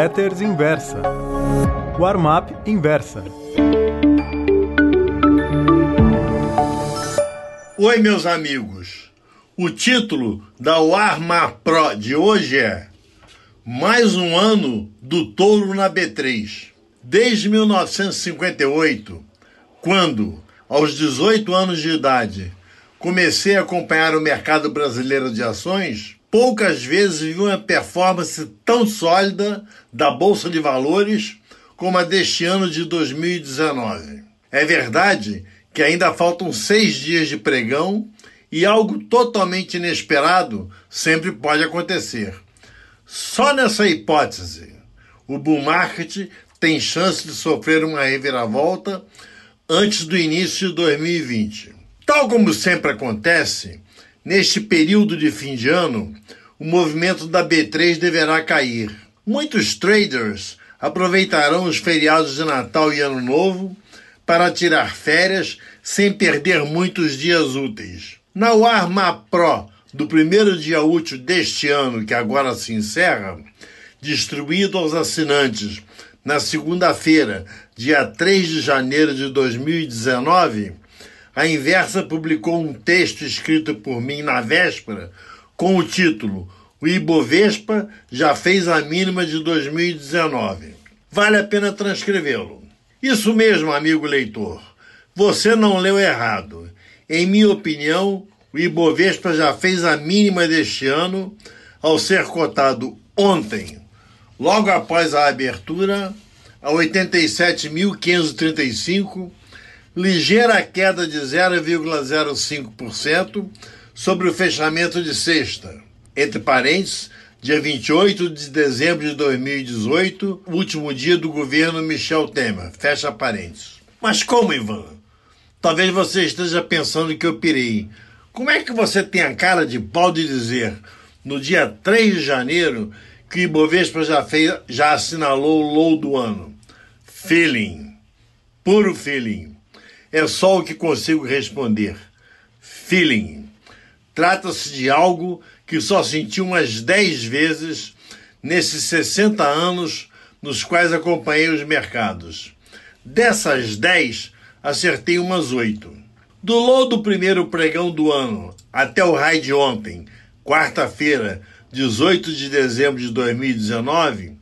Letters Inversa. Warm-up Inversa. Oi, meus amigos. O título da Warm-up Pro de hoje é Mais um ano do touro na B3. Desde 1958, quando, aos 18 anos de idade, comecei a acompanhar o mercado brasileiro de ações, poucas vezes vi uma performance tão sólida da Bolsa de Valores como a deste ano de 2019. É verdade que ainda faltam seis dias de pregão e algo totalmente inesperado sempre pode acontecer. Só nessa hipótese, o bull market tem chance de sofrer uma reviravolta antes do início de 2020. Tal como sempre acontece, neste período de fim de ano, o movimento da B3 deverá cair. Muitos traders aproveitarão os feriados de Natal e Ano Novo para tirar férias sem perder muitos dias úteis. Na Warma Pro do primeiro dia útil deste ano, que agora se encerra, distribuído aos assinantes na segunda-feira, dia 3 de janeiro de 2019, a Inversa publicou um texto escrito por mim na véspera com o título O Ibovespa já fez a mínima de 2019. Vale a pena transcrevê-lo. Isso mesmo, amigo leitor. Você não leu errado. Em minha opinião, o Ibovespa já fez a mínima deste ano ao ser cotado ontem, logo após a abertura, a 87.535, ligeira queda de 0,05% sobre o fechamento de sexta, entre parênteses, dia 28 de dezembro de 2018, último dia do governo Michel Temer, fecha parênteses. Mas como, Ivan? Talvez você esteja pensando que eu pirei. Como é que você tem a cara de pau de dizer, no dia 3 de janeiro, que o Ibovespa já, fez, já assinalou o low do ano? Feeling. Puro feeling. É só o que consigo responder. Feeling. Trata-se de algo que só senti umas 10 vezes nesses 60 anos nos quais acompanhei os mercados. Dessas 10, acertei umas 8. Do low do primeiro pregão do ano até o high de ontem, quarta-feira, 18 de dezembro de 2019,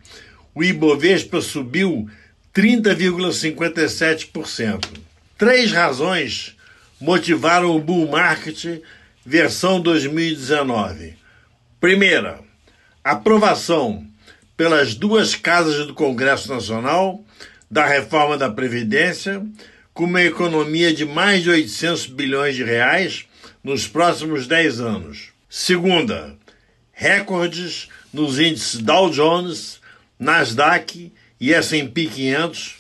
o Ibovespa subiu 30,57%. Três razões motivaram o bull market versão 2019. Primeira, aprovação pelas duas casas do Congresso Nacional da reforma da Previdência, com uma economia de mais de 800 bilhões de reais nos próximos 10 anos. Segunda, recordes nos índices Dow Jones, Nasdaq e S&P 500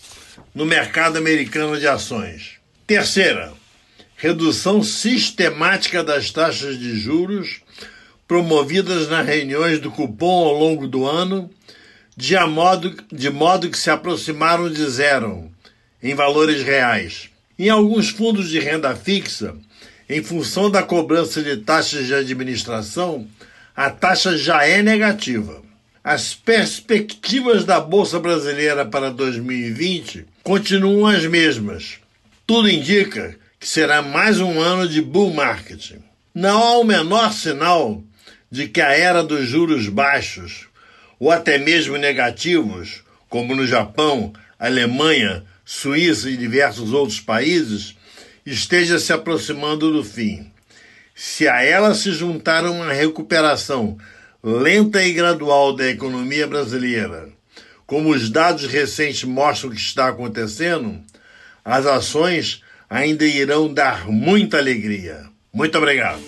no mercado americano de ações. Terceira, redução sistemática das taxas de juros promovidas nas reuniões do cupom ao longo do ano, de modo, de modo que se aproximaram de zero em valores reais. Em alguns fundos de renda fixa, em função da cobrança de taxas de administração, a taxa já é negativa. As perspectivas da Bolsa Brasileira para 2020 continuam as mesmas. Tudo indica que será mais um ano de bull market. Não há o menor sinal de que a era dos juros baixos, ou até mesmo negativos, como no Japão, Alemanha, Suíça e diversos outros países, esteja se aproximando do fim. Se a ela se juntar uma recuperação lenta e gradual da economia brasileira, como os dados recentes mostram que está acontecendo, as ações ainda irão dar muita alegria. Muito obrigado.